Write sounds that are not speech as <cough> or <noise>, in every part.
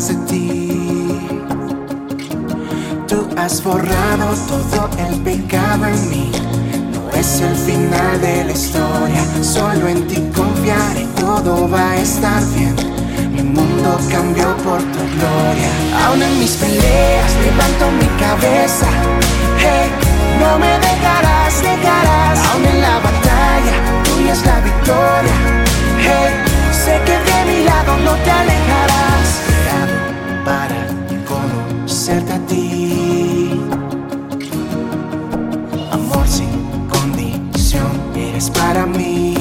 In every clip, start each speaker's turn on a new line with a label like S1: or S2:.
S1: De ti. Tú has borrado todo el pecado en mí. No es el final de la historia. Solo en ti confiaré, todo va a estar bien. Mi mundo cambió por tu gloria. Aún en mis peleas levanto mi eres para mí,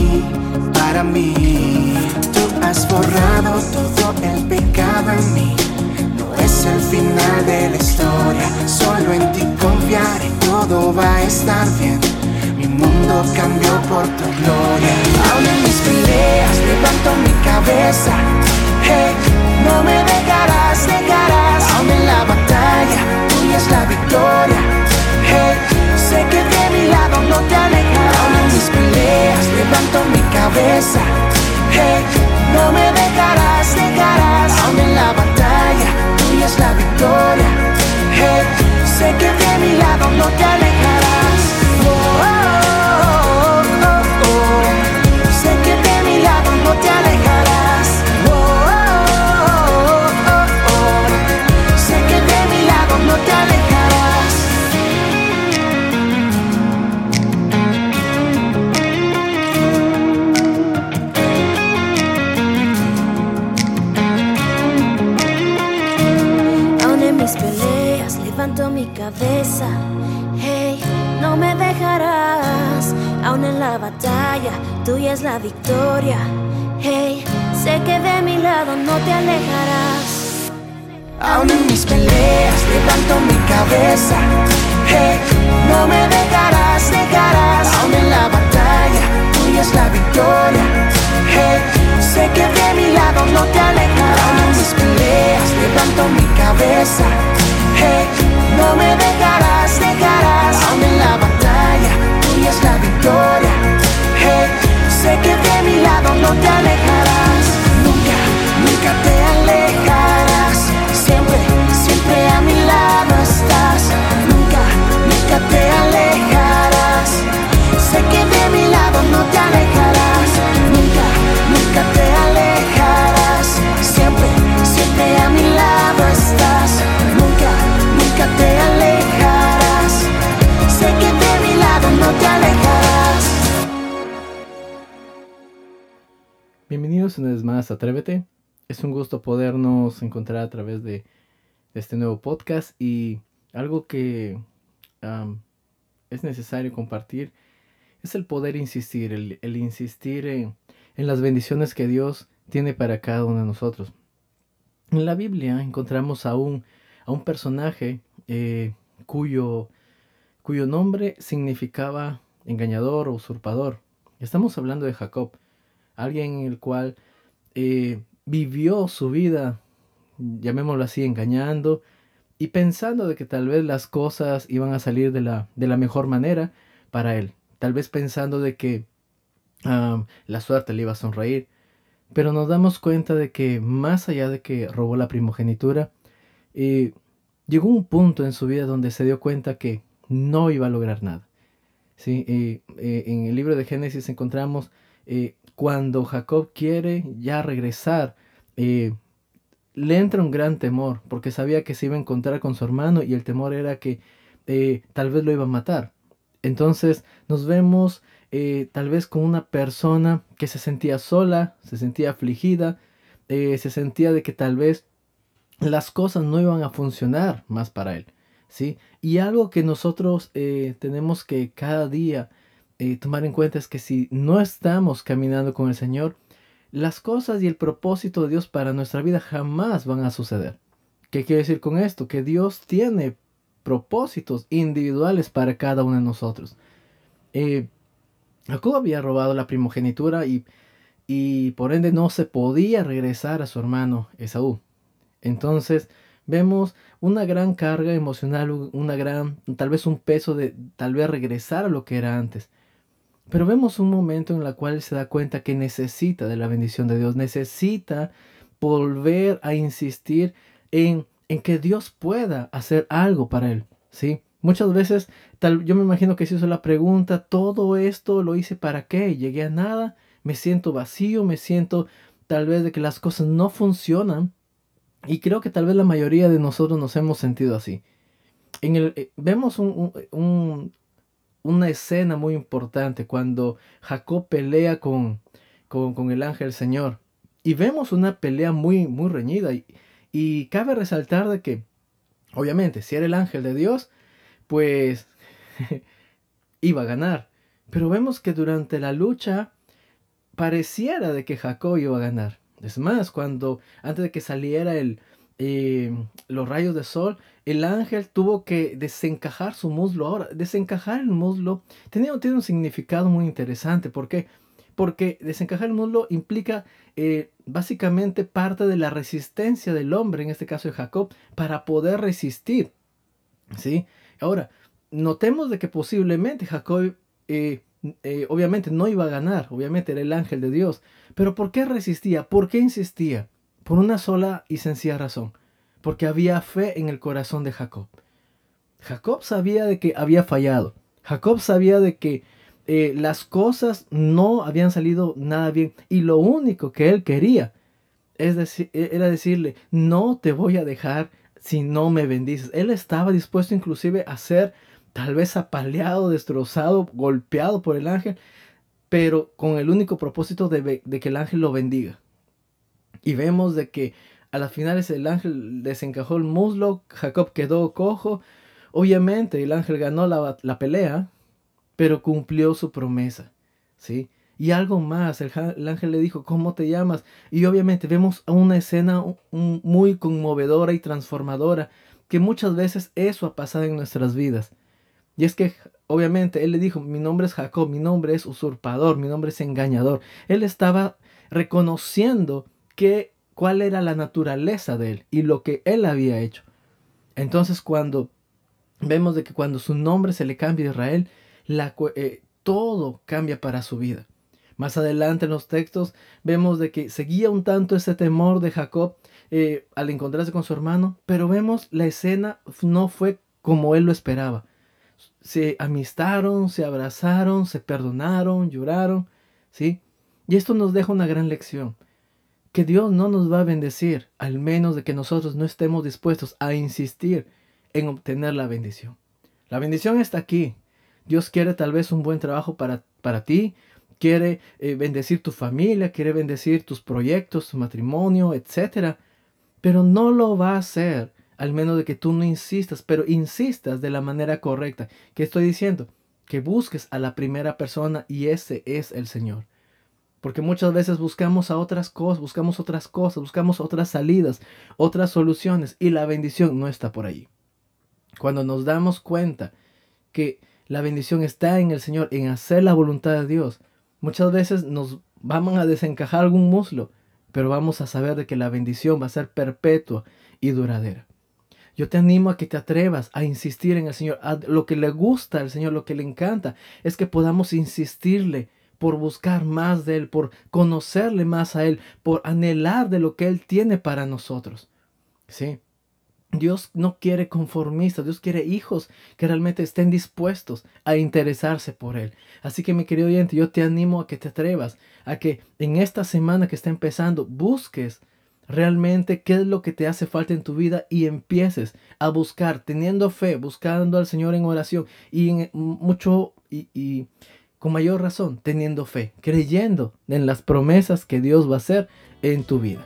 S1: para mí. Tú has borrado todo el pecado en mí. No es el final de la historia, solo en ti confiaré, todo va a estar bien. Mi mundo cambió por tu gloria. Aún en mis peleas levanto mi cabeza. Hey, batalla, tuya es la victoria. Hey, sé que de mi lado no te alejarás. Aún en mis peleas levanto mi cabeza. Hey, no me dejarás, dejarás. Aún en la batalla, tuya es la victoria. Hey, sé que de mi lado no te alejarás.
S2: Aún en mis peleas levanto mi cabeza. Hey, no me dejarás,
S1: dejarás. Aún en la lado no te
S3: Bienvenidos una vez más a Atrévete. Es un gusto podernos encontrar a través de este nuevo podcast y algo que es necesario compartir es el poder insistir, el, insistir en, en las bendiciones que Dios tiene para cada uno de nosotros. En la Biblia encontramos a un, a un personaje eh, cuyo, cuyo nombre significaba engañador o usurpador. Estamos hablando de Jacob, alguien en el cual eh, vivió su vida, llamémoslo así, engañando y pensando de que tal vez las cosas iban a salir de la, de la mejor manera para él. Tal vez pensando de que la suerte le iba a sonreír. Pero nos damos cuenta de que más allá de que robó la primogenitura, eh, llegó un punto en su vida donde se dio cuenta que no iba a lograr nada. ¿sí? Eh, en el libro de Génesis encontramos eh, cuando Jacob quiere ya regresar, eh, le entra un gran temor porque sabía que se iba a encontrar con su hermano y el temor era que eh, tal vez lo iba a matar. Entonces nos vemos tal vez con una persona que se sentía sola, se sentía afligida, se sentía de que tal vez las cosas no iban a funcionar más para él. ¿sí? Y algo que nosotros tenemos que cada día eh, tomar en cuenta es que si no estamos caminando con el Señor, las cosas y el propósito de Dios para nuestra vida jamás van a suceder. ¿Qué quiere decir con esto? Que Dios tiene propósitos individuales para cada uno de nosotros. Eh, Jacob había robado la primogenitura y, y por ende no se podía regresar a su hermano Esaú. Entonces vemos una gran carga emocional, una gran, tal vez un peso de tal vez regresar a lo que era antes. Pero vemos un momento en el cual se da cuenta que necesita de la bendición de Dios, necesita volver a insistir en, en que Dios pueda hacer algo para él, ¿sí? Muchas veces, tal, yo me imagino que se hizo la pregunta, todo esto lo hice para qué, llegué a nada, me siento vacío, me siento tal vez de que las cosas no funcionan. Y creo que tal vez la mayoría de nosotros nos hemos sentido así. En el, eh, vemos un, una escena muy importante cuando Jacob pelea con, con, el ángel Señor. Y vemos una pelea muy, muy reñida. Y, y cabe resaltar de que, obviamente, si era el ángel de Dios, pues <laughs> iba a ganar. Pero vemos que durante la lucha pareciera de que Jacob iba a ganar. Es más, cuando antes de que saliera el, eh, los rayos de sol, el ángel tuvo que desencajar su muslo. Ahora, desencajar el muslo tiene, tiene un significado muy interesante. ¿Por qué? Porque desencajar el muslo implica eh, básicamente parte de la resistencia del hombre, en este caso de Jacob, para poder resistir. ¿Sí? Ahora, notemos de que posiblemente Jacob, eh, obviamente no iba a ganar, obviamente era el ángel de Dios, pero ¿por qué resistía? ¿Por qué insistía? Por una sola y sencilla razón, porque había fe en el corazón de Jacob. Jacob sabía de que había fallado, Jacob sabía de que eh, las cosas no habían salido nada bien y lo único que él quería es decir, era decirle, no te voy a dejar si no me bendices. Él estaba dispuesto inclusive a ser tal vez apaleado, destrozado, golpeado por el ángel, pero con el único propósito de, que el ángel lo bendiga. Y vemos de que a las finales el ángel desencajó el muslo, Jacob quedó cojo. Obviamente el ángel ganó la, la pelea, pero cumplió su promesa. ¿sí? Y algo más, el, ángel le dijo, ¿cómo te llamas? Y obviamente vemos una escena muy conmovedora y transformadora, que muchas veces eso ha pasado en nuestras vidas. Y es que obviamente él le dijo, mi nombre es Jacob, mi nombre es usurpador, mi nombre es engañador. Él estaba reconociendo que cuál era la naturaleza de él y lo que él había hecho. Entonces cuando vemos de que cuando su nombre se le cambia a Israel, la, eh, todo cambia para su vida. Más adelante en los textos vemos de que seguía un tanto ese temor de Jacob eh, al encontrarse con su hermano, pero vemos la escena no fue como él lo esperaba. Se amistaron, se abrazaron, se perdonaron, lloraron, ¿sí? Y esto nos deja una gran lección, que Dios no nos va a bendecir, al menos de que nosotros no estemos dispuestos a insistir en obtener la bendición. La bendición está aquí. Dios quiere tal vez un buen trabajo para, para ti, quiere eh, bendecir tu familia, quiere bendecir tus proyectos, tu matrimonio, etc. Pero no lo va a hacer al menos de que tú no insistas, pero insistas de la manera correcta. ¿Qué estoy diciendo? Que busques a la primera persona y ese es el Señor. Porque muchas veces buscamos a otras cosas, buscamos otras cosas, buscamos otras salidas, otras soluciones y la bendición no está por ahí. Cuando nos damos cuenta que la bendición está en el Señor, en hacer la voluntad de Dios, Muchas veces nos vamos a desencajar algún muslo, pero vamos a saber de que la bendición va a ser perpetua y duradera. Yo te animo a que te atrevas a insistir en el Señor. lo que le gusta al Señor, lo que le encanta, es que podamos insistirle por buscar más de Él, por conocerle más a Él, por anhelar de lo que Él tiene para nosotros. ¿Sí? Dios no quiere conformistas, Dios quiere hijos que realmente estén dispuestos a interesarse por Él. Así que mi querido oyente, yo te animo a que te atrevas, a que en esta semana que está empezando busques realmente qué es lo que te hace falta en tu vida y empieces a buscar, teniendo fe, buscando al Señor en oración y en mucho y, y con mayor razón, teniendo fe, creyendo en las promesas que Dios va a hacer en tu vida.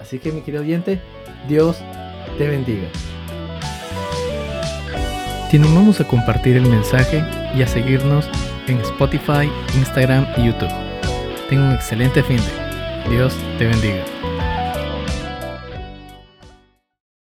S3: Así que mi querido oyente, Dios te bendiga. Te animamos a compartir el mensaje y a seguirnos en Spotify, Instagram y YouTube. Tenga un excelente fin de. Dios te bendiga.